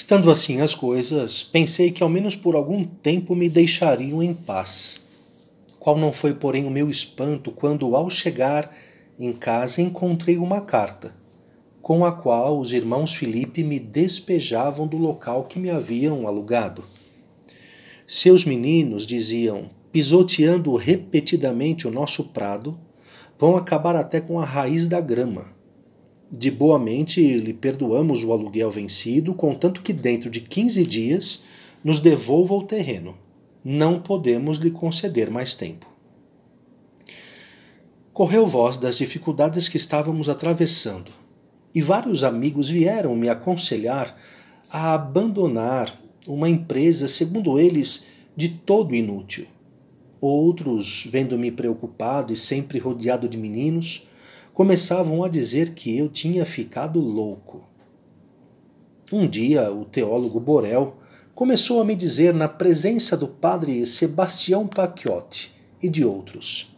Estando assim as coisas, pensei que ao menos por algum tempo me deixariam em paz. Qual não foi, porém, o meu espanto quando, ao chegar em casa, encontrei uma carta, com a qual os irmãos Felipe me despejavam do local que me haviam alugado. Seus meninos, diziam, pisoteando repetidamente o nosso prado, vão acabar até com a raiz da grama. De boa mente lhe perdoamos o aluguel vencido, contanto que dentro de 15 dias nos devolva o terreno. Não podemos lhe conceder mais tempo. Correu voz das dificuldades que estávamos atravessando, e vários amigos vieram me aconselhar a abandonar uma empresa, segundo eles, de todo inútil. Outros, vendo-me preocupado e sempre rodeado de meninos, começavam a dizer que eu tinha ficado louco. Um dia, o teólogo Borel começou a me dizer, na presença do padre Sebastião Pacchiotti e de outros: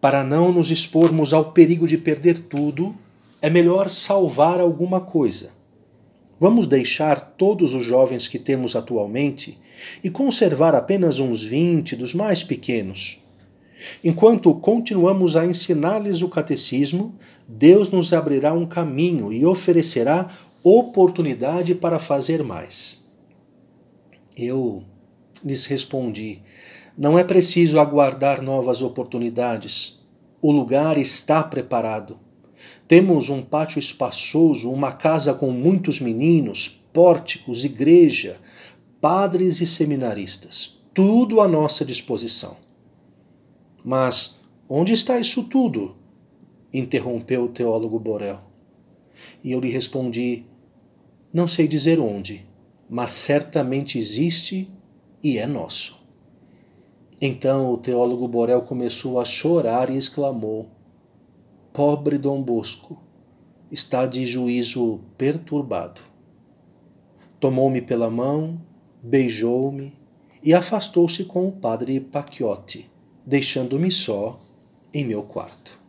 Para não nos expormos ao perigo de perder tudo, é melhor salvar alguma coisa. Vamos deixar todos os jovens que temos atualmente e conservar apenas uns vinte dos mais pequenos. Enquanto continuamos a ensinar-lhes o catecismo, Deus nos abrirá um caminho e oferecerá oportunidade para fazer mais. Eu lhes respondi: não é preciso aguardar novas oportunidades. O lugar está preparado. Temos um pátio espaçoso, uma casa com muitos meninos, pórticos, igreja, padres e seminaristas, tudo à nossa disposição. Mas onde está isso tudo? interrompeu o teólogo Borel. E eu lhe respondi: Não sei dizer onde, mas certamente existe e é nosso. Então o teólogo Borel começou a chorar e exclamou: Pobre Dom Bosco, está de juízo perturbado. Tomou-me pela mão, beijou-me e afastou-se com o padre Pacchiotti, deixando-me só em meu quarto.